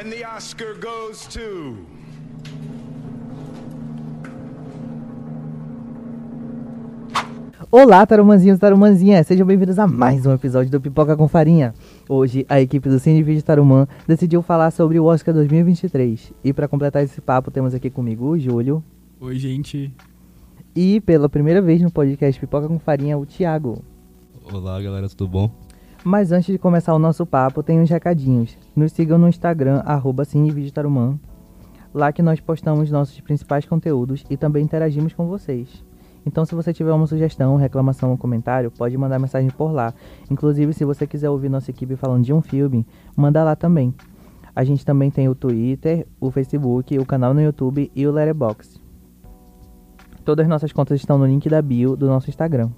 And the Oscar goes to. Olá, tarumanzinhos e tarumanzinhas, sejam bem-vindos a mais um episódio do Pipoca com Farinha. Hoje, a equipe do Cine Vídeo Tarumã decidiu falar sobre o Oscar 2023. E para completar esse papo, temos aqui comigo o Júlio. Oi, gente. E pela primeira vez no podcast Pipoca com Farinha, o Thiago. Olá, galera, tudo bom? Mas antes de começar o nosso papo, tem uns recadinhos. Nos sigam no Instagram, arroba Tarumã. Lá que nós postamos nossos principais conteúdos e também interagimos com vocês. Então, se você tiver uma sugestão, reclamação ou comentário, pode mandar mensagem por lá. Inclusive, se você quiser ouvir nossa equipe falando de um filme, manda lá também. A gente também tem o Twitter, o Facebook, o canal no YouTube e o Letterboxd. Todas as nossas contas estão no link da bio do nosso Instagram.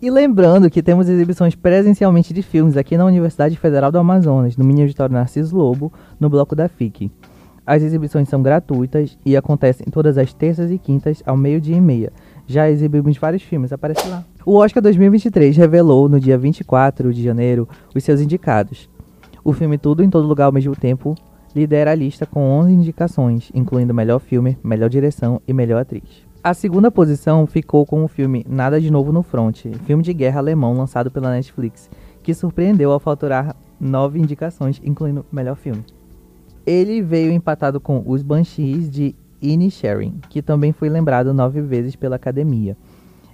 E lembrando que temos exibições presencialmente de filmes aqui na Universidade Federal do Amazonas, no Mini Auditório Narciso Lobo, no bloco da FIC. As exibições são gratuitas e acontecem todas as terças e quintas ao meio-dia e meia. Já exibimos vários filmes, aparece lá. O Oscar 2023 revelou no dia 24 de janeiro os seus indicados. O filme Tudo em Todo Lugar ao mesmo tempo lidera a lista com 11 indicações, incluindo melhor filme, melhor direção e melhor atriz. A segunda posição ficou com o filme Nada de Novo no Front, filme de guerra alemão lançado pela Netflix, que surpreendeu ao faturar nove indicações, incluindo melhor filme. Ele veio empatado com Os Banshees de Inisherin, que também foi lembrado nove vezes pela academia.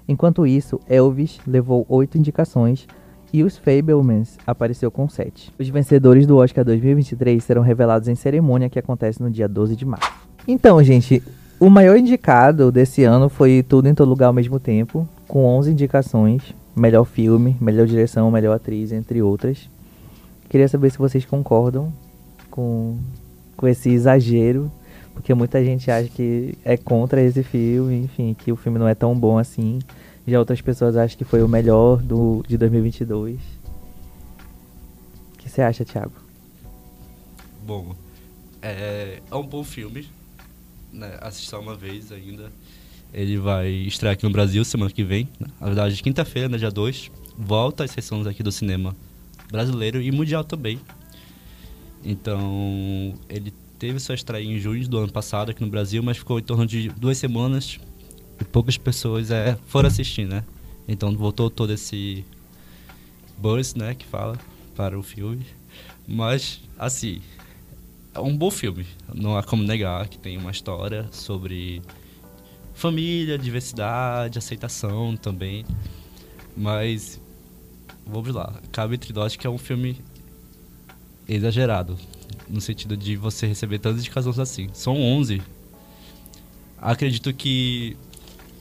Enquanto isso, Elvis levou oito indicações e os Fablemans apareceu com sete. Os vencedores do Oscar 2023 serão revelados em cerimônia que acontece no dia 12 de março. Então, gente, o maior indicado desse ano foi Tudo em Todo Lugar ao mesmo tempo, com 11 indicações, melhor filme, melhor direção, melhor atriz, entre outras. Queria saber se vocês concordam com, com esse exagero porque muita gente acha que é contra esse filme, enfim, que o filme não é tão bom assim. Já outras pessoas acham que foi o melhor do, de 2022. O que você acha, Thiago? Bom, é, é um bom filme. Né? Assistir uma vez ainda. Ele vai estrear aqui no Brasil semana que vem. Né? Na verdade, quinta-feira, né, dia 2. Volta às sessões aqui do cinema brasileiro e mundial também. Então, ele teve sua estreia em junho do ano passado aqui no Brasil, mas ficou em torno de duas semanas e poucas pessoas é, foram assistir, né? Então voltou todo esse buzz, né, que fala para o filme. Mas, assim, é um bom filme. Não há como negar que tem uma história sobre família, diversidade, aceitação também. Mas, vamos lá. Cabe entre nós que é um filme exagerado no sentido de você receber tantas indicações assim. São 11. Acredito que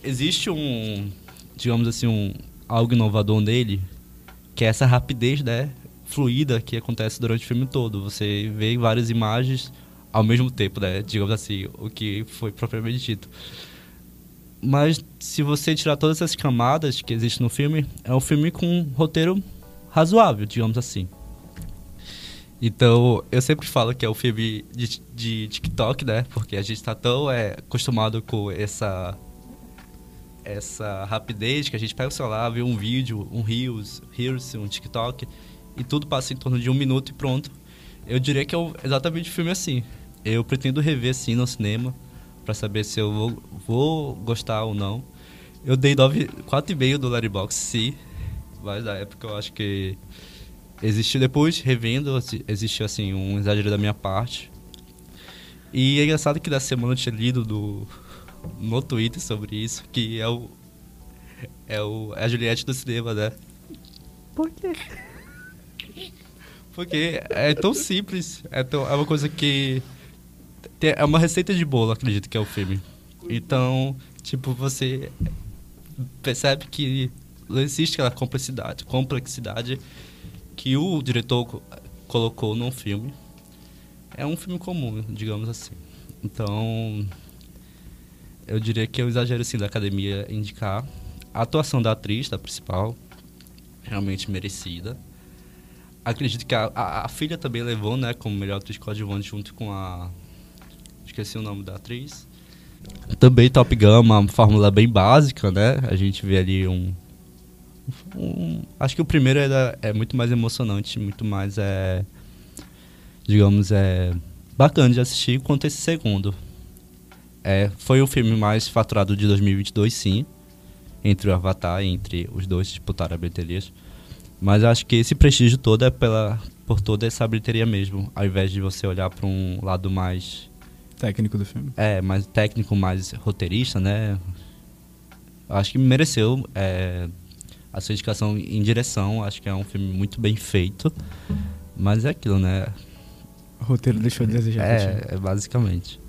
existe um, digamos assim, um algo inovador nele, que é essa rapidez, né, fluida que acontece durante o filme todo. Você vê várias imagens ao mesmo tempo, né, digamos assim, o que foi propriamente dito. Mas se você tirar todas essas camadas que existem no filme, é um filme com um roteiro razoável, digamos assim. Então, eu sempre falo que é o filme de, de TikTok, né? Porque a gente tá tão é, acostumado com essa essa rapidez que a gente pega o celular, vê um vídeo, um Reels, Reels, um TikTok e tudo passa em torno de um minuto e pronto. Eu diria que é exatamente um filme assim. Eu pretendo rever assim no cinema para saber se eu vou, vou, gostar ou não. Eu dei 4,5 do Letterboxd, sim. Mas na época eu acho que Existiu depois, revendo, existiu assim um exagero da minha parte. E é engraçado que da semana eu tinha lido do, no Twitter sobre isso, que é o. É, o, é a Juliette do cinema, né? Por quê? Porque é tão simples, é, tão, é uma coisa que. Tem, é uma receita de bolo, acredito que é o filme. Então, tipo, você percebe que existe aquela complexidade, complexidade que o diretor colocou num filme é um filme comum, digamos assim. Então, eu diria que é um exagero assim da academia indicar a atuação da atriz, da principal, realmente merecida. Acredito que a, a, a filha também levou, né, como melhor atriz coadjuvante junto com a esqueci o nome da atriz. Também Top Gun, uma fórmula bem básica, né? A gente vê ali um um, acho que o primeiro é, é muito mais emocionante, muito mais é digamos é bacana de assistir quanto esse segundo. É, foi o filme mais faturado de 2022, sim. Entre o Avatar, entre os dois disputaram a bilheterias. Mas acho que esse prestígio todo é pela, por toda essa bilheteria mesmo, ao invés de você olhar para um lado mais Técnico do filme. é mais técnico, mais roteirista, né? Acho que mereceu é, a sua indicação em direção. Acho que é um filme muito bem feito. Mas é aquilo, né? O roteiro deixou a desejar. É, é basicamente.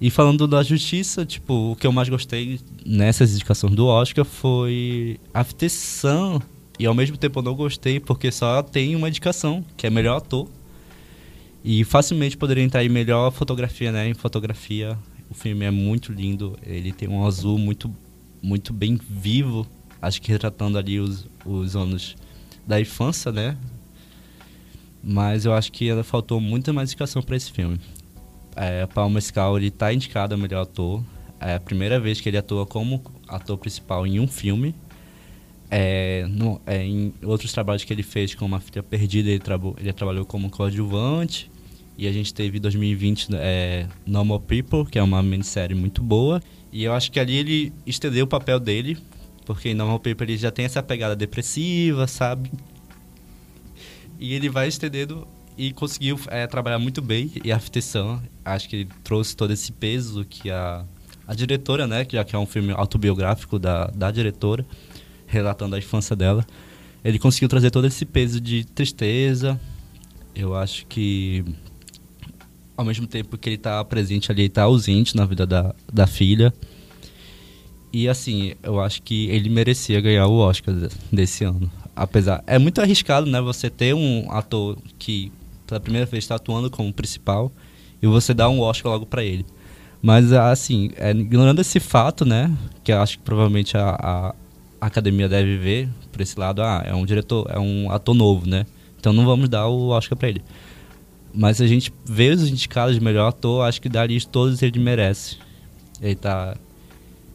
E falando da justiça, tipo, o que eu mais gostei nessas indicações do Oscar foi a afetação. E ao mesmo tempo eu não gostei porque só tem uma indicação, que é melhor ator. E facilmente poderia entrar em melhor fotografia, né? Em fotografia, o filme é muito lindo. Ele tem um azul muito, muito bem vivo. Acho que retratando ali os, os anos da infância, né? Mas eu acho que ainda faltou muita mais indicação para esse filme. É, Paul Mescal, ele tá indicado a melhor ator. É a primeira vez que ele atua como ator principal em um filme. É, no- é, em outros trabalhos que ele fez, como A Filha Perdida, ele, trabo- ele trabalhou como coadjuvante. E a gente teve em 2020 é, Normal People, que é uma minissérie muito boa. E eu acho que ali ele estendeu o papel dele, porque em Normal People ele já tem essa pegada depressiva, sabe? E ele vai estendendo e conseguiu é, trabalhar muito bem. E a afetação, acho que ele trouxe todo esse peso que a, a diretora, né, que já que é um filme autobiográfico da, da diretora, relatando a infância dela, ele conseguiu trazer todo esse peso de tristeza. Eu acho que ao mesmo tempo que ele está presente ali, ele está ausente na vida da, da filha. E assim, eu acho que ele merecia ganhar o Oscar de- desse ano. Apesar, é muito arriscado, né, você ter um ator que pela primeira vez está atuando como principal e você dar um Oscar logo para ele. Mas assim, é, ignorando esse fato, né, que eu acho que provavelmente a, a a academia deve ver por esse lado, ah, é um diretor, é um ator novo, né? Então não vamos dar o Oscar para ele. Mas a gente vê os indicados de melhor ator, acho que dali todos ele merece. Ele tá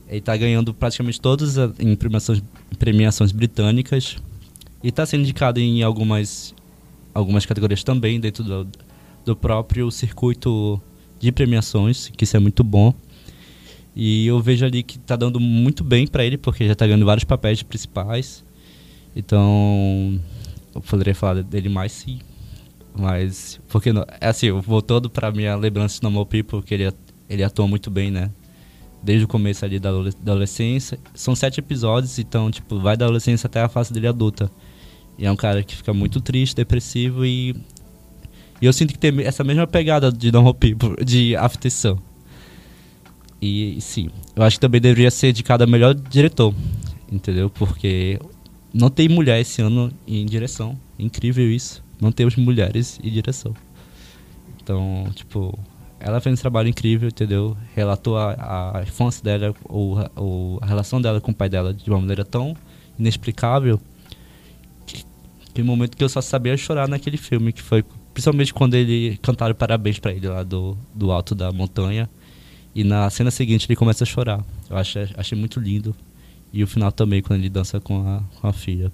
ele tá ganhando praticamente todas as em premiações, premiações britânicas e está sendo indicado em algumas algumas categorias também dentro do, do próprio circuito de premiações, que isso é muito bom. E eu vejo ali que tá dando muito bem para ele, porque já tá ganhando vários papéis principais. Então, eu poderia falar dele mais sim. Mas, porque não, é assim, voltando pra minha lembrança de Normal People, que ele, ele atua muito bem, né? Desde o começo ali da, adole- da adolescência. São sete episódios, então, tipo, vai da adolescência até a fase dele adulta. E é um cara que fica muito triste, depressivo e. E eu sinto que tem essa mesma pegada de Normal People, de afetação. E sim, eu acho que também deveria ser indicado a melhor diretor, entendeu? Porque não tem mulher esse ano em direção. Incrível isso. Não temos mulheres em direção. Então, tipo, ela fez um trabalho incrível, entendeu? Relatou a, a infância dela, ou, ou a relação dela com o pai dela de uma maneira tão inexplicável que, que momento que eu só sabia chorar naquele filme, que foi principalmente quando ele cantaram parabéns pra ele lá do, do alto da montanha. E na cena seguinte ele começa a chorar. Eu achei, achei muito lindo. E o final também, quando ele dança com a, com a filha.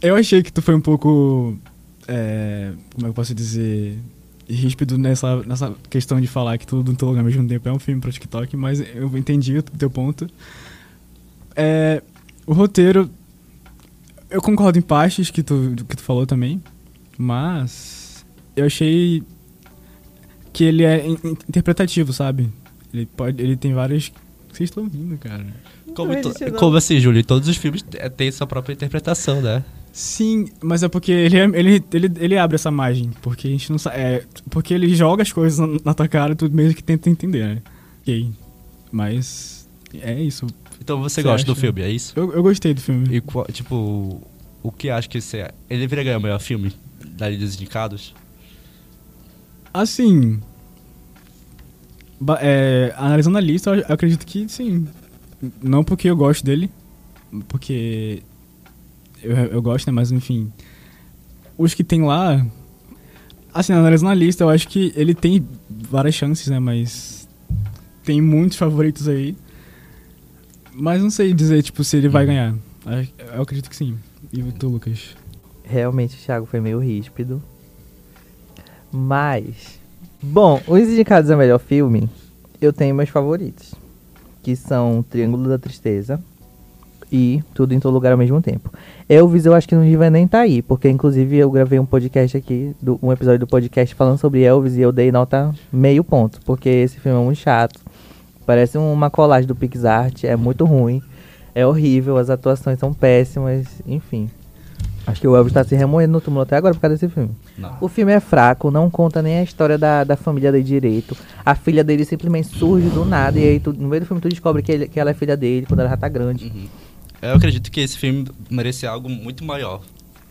Eu achei que tu foi um pouco. é, como é que eu posso dizer? Ríspido nessa, nessa questão de falar que tudo em todo lugar ao mesmo tempo é um filme pra TikTok, mas eu entendi o teu ponto. É, o roteiro. Eu concordo em partes que tu, que tu falou também, mas. Eu achei. Que ele é in- in- interpretativo, sabe? Ele, pode, ele tem várias. Vocês estão ouvindo, cara? Como, como assim, Júlio? Todos os filmes têm sua própria interpretação, né? Sim, mas é porque ele, é- ele, ele, ele abre essa margem. Porque a gente não sabe. É, porque ele joga as coisas na, na tua cara e tu meio que tenta entender, né? Ok. Mas. É isso. Então você Você gosta do acha? filme, é isso? Eu, eu gostei do filme. E qual- tipo, o que acha que você. Ele deveria ganhar o melhor filme da Liga dos Indicados? Assim. é, analisando a lista, eu acredito que sim. Não porque eu gosto dele. Porque. Eu, eu gosto, né? Mas enfim. Os que tem lá. Assim, analisando a lista, eu acho que ele tem várias chances, né? Mas. Tem muitos favoritos aí. Mas não sei dizer, tipo, se ele vai ganhar. Eu- Eu acredito que sim. E tu, Lucas? Realmente o Thiago foi meio ríspido. Mas Bom, os indicados a melhor filme, eu tenho meus favoritos. Que são Triângulo da Tristeza e Tudo em Todo Lugar ao mesmo tempo. Elvis eu acho que não devia nem estar aí, porque inclusive eu gravei um podcast aqui, do- um episódio do podcast falando sobre Elvis e eu dei nota meio ponto, porque esse filme é muito chato. Parece uma colagem do PixArt, é muito ruim, é horrível, as atuações são péssimas, enfim. Acho que o Elvis tá se remoendo no túmulo até agora por causa desse filme. Não. O filme é fraco, não conta nem a história da, da família dele direito. A filha dele simplesmente surge do nada e aí tu- no meio do filme tu descobre que, ele- que ela é filha dele quando ela já tá grande. Uhum. Eu acredito que esse filme merecia algo muito maior.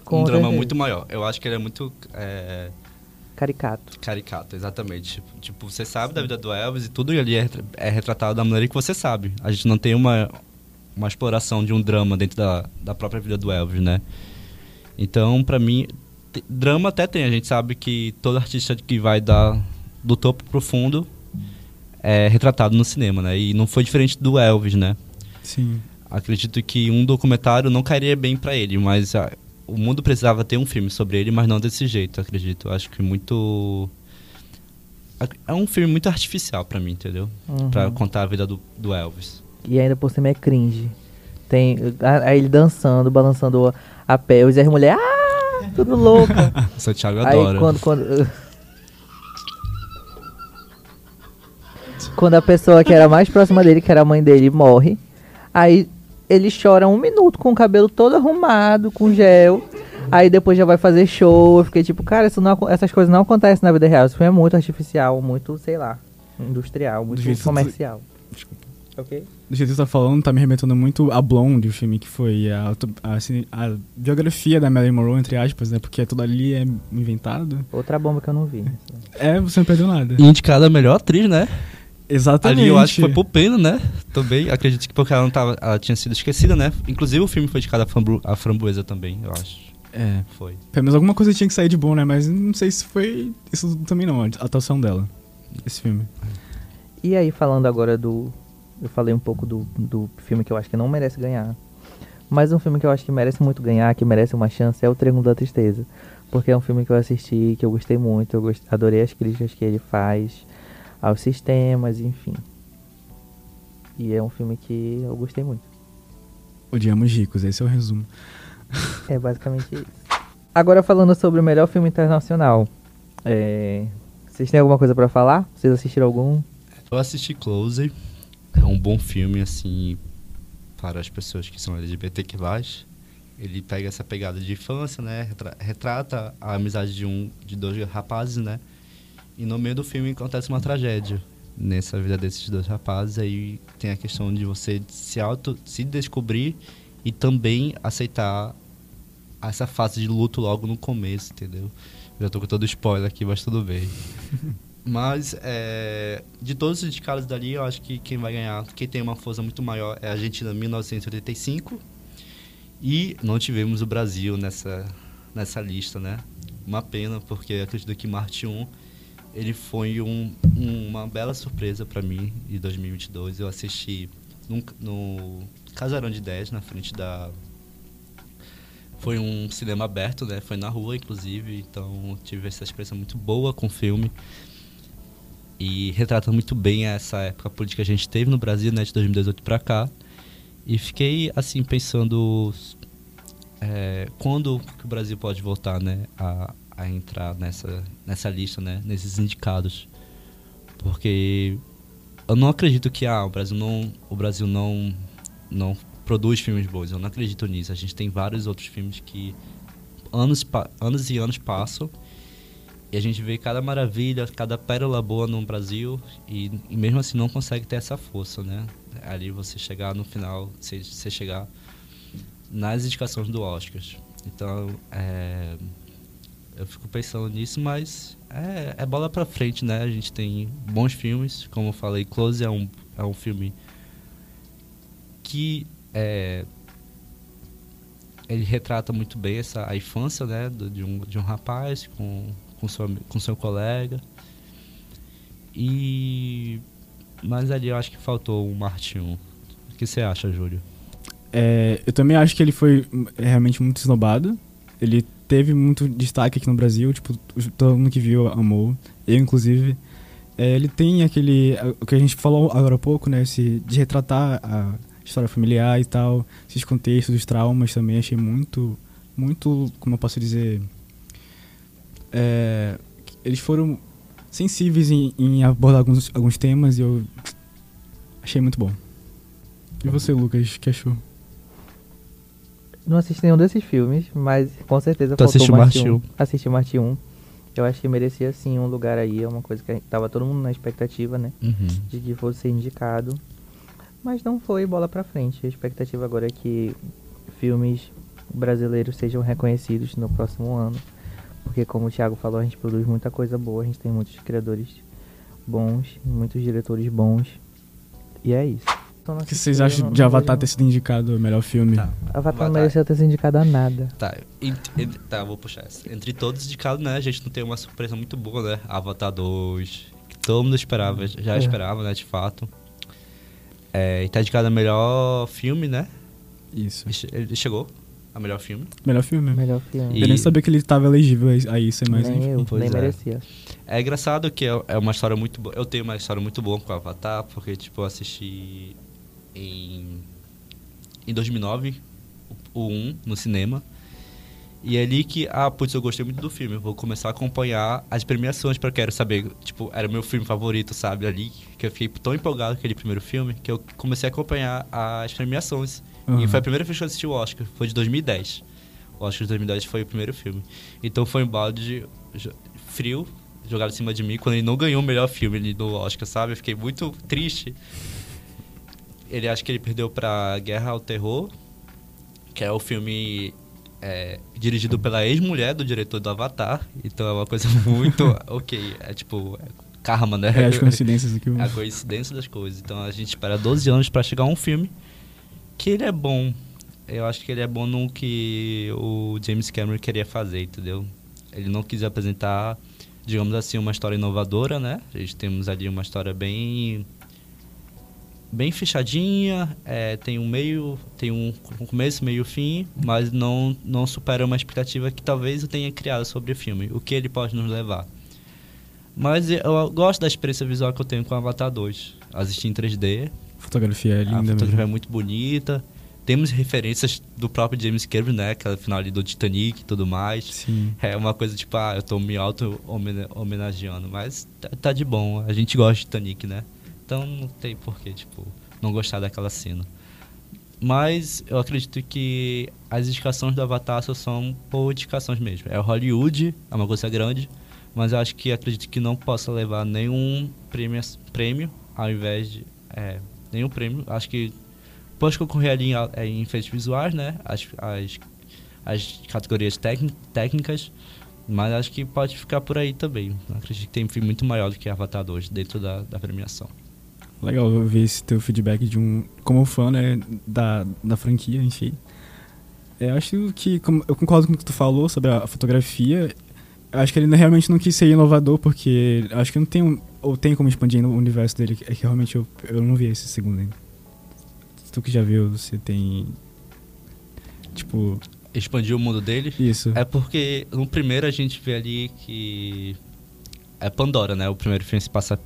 Com um drama certeza. muito maior. Eu acho que ele é muito é, Caricato. caricato, exatamente. Tipo, tipo, você sabe da vida do Elvis e tudo ali é, retra- é retratado da maneira que você sabe. A gente não tem uma, uma exploração de um drama dentro da, da própria vida do Elvis, né? Então, pra mim, drama até tem. A gente sabe que todo artista que vai dar do topo pro fundo é retratado no cinema, né? E não foi diferente do Elvis, né? Sim. Acredito que um documentário não cairia bem pra ele, mas ah, o mundo precisava ter um filme sobre ele, mas não desse jeito, acredito. Acho que muito é um filme muito artificial pra mim, entendeu? Uhum. Pra contar a vida do, do Elvis. E ainda por cima é cringe. Tem a- aí ele dançando, balançando a pé, e as mulheres, ah, tudo louca. Santiago Aí adora. quando, quando. Quando a pessoa que era mais próxima dele, que era a mãe dele, morre. Aí ele chora um minuto com o cabelo todo arrumado, com gel. Aí depois já vai fazer show. Eu fiquei tipo, cara, não essas coisas não acontecem na vida real. Isso é muito artificial, muito, sei lá, industrial, muito comercial. Desculpa. Ok? Do jeito que você tá falando, tá me remetendo muito a Blonde, o filme que foi a, a, a biografia da Marilyn Monroe, entre aspas, né? Porque tudo ali é inventado. Outra bomba que eu não vi. É, você não perdeu nada. E indicada a melhor atriz, né? Exatamente. Ali eu acho que foi por pena, né? Também acredito que porque ela não tava, ela tinha sido esquecida, né? Inclusive o filme foi indicado a, frambu- a framboesa também, eu acho. É, Foi. pelo menos alguma coisa tinha que sair de bom, né? Mas não sei se foi isso também não, a atuação dela, esse filme. E aí, falando agora do. Eu falei um pouco do, do filme que eu acho que não merece ganhar. Mas um filme que eu acho que merece muito ganhar, que merece uma chance, é o Triângulo da Tristeza. Porque é um filme que eu assisti, que eu gostei muito, eu gost- adorei as críticas que ele faz aos sistemas, enfim. E é um filme que eu gostei muito. Odiamos ricos, esse é o resumo. É basicamente isso. Agora falando sobre o melhor filme internacional. É... Vocês têm alguma coisa pra falar? Vocês assistiram algum? Eu assisti Close. É um bom filme, assim, para as pessoas que são LGBTQ+. Ele pega essa pegada de infância, né? retra- Retrata a amizade de, um, de dois rapazes, né? E no meio do filme acontece uma tragédia nessa vida desses dois rapazes. Aí tem a questão de você se auto, se descobrir e também aceitar essa fase de luto logo no começo, entendeu? Já tô com todo spoiler aqui, mas tudo bem. Mas, é, de todos os indicados dali, eu acho que quem vai ganhar, quem tem uma força muito maior é a Argentina 1985. E não tivemos o Brasil nessa, nessa lista, né? Uma pena, porque acredito que Marte 1 ele foi um, um- uma bela surpresa para mim em 2022. Eu assisti num- no Casarão de 10, na frente da. Foi um cinema aberto, né? Foi na rua, inclusive. Então tive essa experiência muito boa com o filme. E retrata muito bem essa época política que a gente teve no Brasil, né? De 2018 para cá. E fiquei, assim, pensando é, quando que o Brasil pode voltar, né? A, a entrar nessa, nessa lista, né? Nesses indicados. Porque eu não acredito que ah, o Brasil não o Brasil não não produz filmes bons. Eu não acredito nisso. A gente tem vários outros filmes que anos anos e anos passam e a gente vê cada maravilha, cada pérola boa no Brasil e, e mesmo assim não consegue ter essa força, né? Ali você chegar no final, você, você chegar nas indicações do Oscars. Então, é, eu fico pensando nisso, mas é, é bola pra frente, né? A gente tem bons filmes, como eu falei, Close é um, é um filme que é, ele retrata muito bem essa a infância, né, do- de um, de um rapaz com com seu, com seu colega. E mas ali eu acho que faltou Marte 1. O que você acha, Júlio? É, eu também acho que ele foi realmente muito esnobado. Ele teve muito destaque aqui no Brasil, tipo, todo mundo que viu amou, eu inclusive. É, ele tem aquele, o que a gente falou agora há pouco, né, esse, de retratar a história familiar e tal, esses contextos, os traumas também, achei muito, muito, como eu posso dizer, é, eles foram sensíveis em, em, abordar alguns, alguns temas e eu achei muito bom. E você, Lucas, que achou? Não assisti nenhum desses filmes, mas com certeza tu faltou Marte 1. Assisti Marte 1. Eu acho que merecia sim um lugar aí, é uma coisa que tava todo mundo na expectativa, né? Uhum. De que fosse ser indicado. Mas não foi bola pra frente. A expectativa agora é que filmes brasileiros sejam reconhecidos no próximo ano. Porque como o Thiago falou, a gente produz muita coisa boa, a gente tem muitos criadores bons, muitos diretores bons. E é isso. Então, o que vocês acham de Avatar ter sido indicado o melhor filme? Tá. Avatar não mereceu ter sido indicado a nada. Tá, tá, vou puxar essa. Entre todos indicados, né, a gente não tem uma surpresa muito boa, né? Avatar 2, que todo mundo esperava, já é. esperava, né, de fato. É, e tá indicado a melhor filme, né? Isso. Ele chegou a melhor filme. Melhor filme. Melhor filme. E... Eu nem sabia que ele estava elegível a isso, mas nem enfim. Eu, nem é. merecia. É engraçado que é, é uma história muito boa. Eu tenho uma história muito boa com o Avatar, porque, tipo, eu assisti em, em 2009 o 1 no cinema. E é ali que, ah, putz, eu gostei muito do filme. Vou começar a acompanhar as premiações para quero saber. Tipo, era o meu filme favorito, sabe? Ali que eu fiquei tão empolgado com aquele primeiro filme que eu comecei a acompanhar as premiações. Uhum. E foi a primeira vez que eu assisti o Oscar, foi de 2010. O Oscar de 2010 foi o primeiro filme. Então foi um balde frio jogado em cima de mim quando ele não ganhou o melhor filme do Oscar, sabe? Eu fiquei muito triste. Ele acho que ele perdeu para Guerra ao Terror, que é o filme é, dirigido pela ex-mulher do diretor do Avatar. Então é uma coisa muito. ok, é tipo. É karma, né? É as coincidências aqui. É a coincidência das coisas. Então a gente espera 12 anos para chegar a um filme que ele é bom. Eu acho que ele é bom no que o James Cameron queria fazer, entendeu? Ele não quis apresentar, digamos assim, uma história inovadora, né? A gente temos ali uma história bem bem fechadinha, é, tem um meio, tem um, começo, meio fim, mas não não supera uma expectativa que talvez eu tenha criado sobre o filme, o que ele pode nos levar. Mas eu gosto da experiência visual que eu tenho com Avatar 2. Assisti em 3D, fotografia é linda A fotografia mesmo. é muito bonita. Temos referências do próprio James Cameron, né? Aquela final ali do Titanic e tudo mais. Sim. É uma coisa tipo, ah, eu tô me auto-homenageando. Mas tá, tá, de bom. A gente gosta de Titanic, né? Então não tem porquê, tipo, não gostar daquela cena. Mas eu acredito que as indicações do Avatar só são por indicações mesmo. É Hollywood, é uma coisa grande, mas eu acho que acredito que não possa levar nenhum prêmio, prêmio ao invés de. É, nenhum prêmio. Acho que pode concorrer ali em, é, em efeitos visuais, né? As, as, as categorias técnicas, mas acho que pode ficar por aí também. Acredito que tem um filme muito maior do que Avatar 2 dentro da, da premiação. Legal ver esse teu feedback de um. Como fã, né? Da, da franquia em si. É, eu acho que. Eu concordo com o que tu falou sobre a fotografia. Eu acho que ele realmente não quis ser inovador, porque acho que não tem ou tem como expandir o universo dele, é que realmente eu, eu não vi esse segundo ainda. Tu que já viu, você tem. Tipo. Expandir o mundo dele? Isso. É porque no primeiro a gente vê ali que. É Pandora, né? O primeiro filme se passa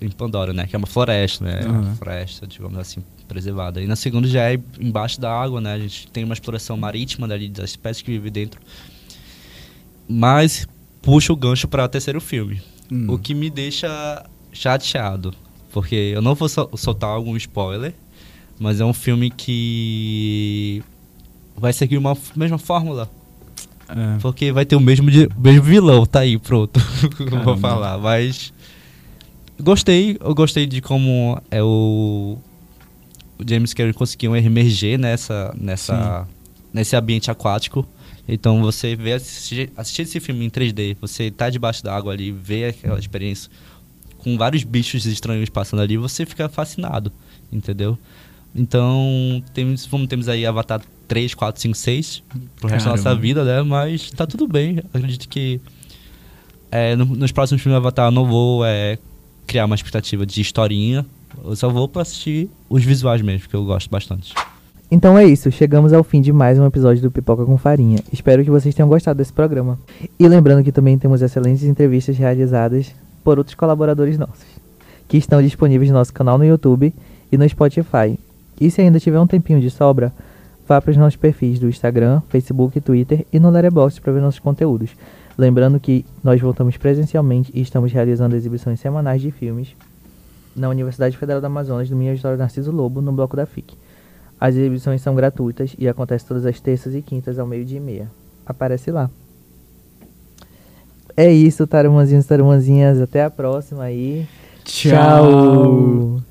em Pandora, né? Que é uma floresta, né? Uhum. Uma floresta, digamos assim, preservada. E na segunda já é embaixo da água, né? A gente tem uma exploração marítima dali das espécies que vivem dentro. Mas puxa o gancho para o terceiro filme. Hum. O que me deixa chateado. Porque eu não vou soltar algum spoiler, mas é um filme que vai seguir uma mesma fórmula. É. Porque vai ter o mesmo, mesmo vilão, tá aí, pronto. não vou falar, mas. Gostei, eu gostei de como é o, o James Cameron conseguiu emerger nessa, nessa, nesse ambiente aquático. Então você vê assistir, assistir esse filme em 3D, você tá debaixo da água ali, vê aquela experiência com vários bichos estranhos passando ali, você fica fascinado, entendeu? Então, temos, vamos, temos aí Avatar 3, 4, 5, 6 pro resto Caramba. da nossa vida, né? Mas tá tudo bem. Acredito que é, no, nos próximos filmes do Avatar eu não vou é, criar uma expectativa de historinha. Eu só vou pra assistir os visuais mesmo, que eu gosto bastante. Então é isso, chegamos ao fim de mais um episódio do Pipoca com Farinha. Espero que vocês tenham gostado desse programa. E lembrando que também temos excelentes entrevistas realizadas por outros colaboradores nossos, que estão disponíveis no nosso canal no YouTube e no Spotify. E se ainda tiver um tempinho de sobra, vá para os nossos perfis do Instagram, Facebook, Twitter e no Letterboxd para ver nossos conteúdos. Lembrando que nós voltamos presencialmente e estamos realizando exibições semanais de filmes na Universidade Federal do Amazonas, no Minha História Narciso Lobo, no bloco da FIC. As exibições são gratuitas e acontecem todas as terças e quintas ao meio-dia e meia. Aparece lá. É isso, tarumanzinhos, tarumanzinhas. Até a próxima aí. Tchau. Tchau.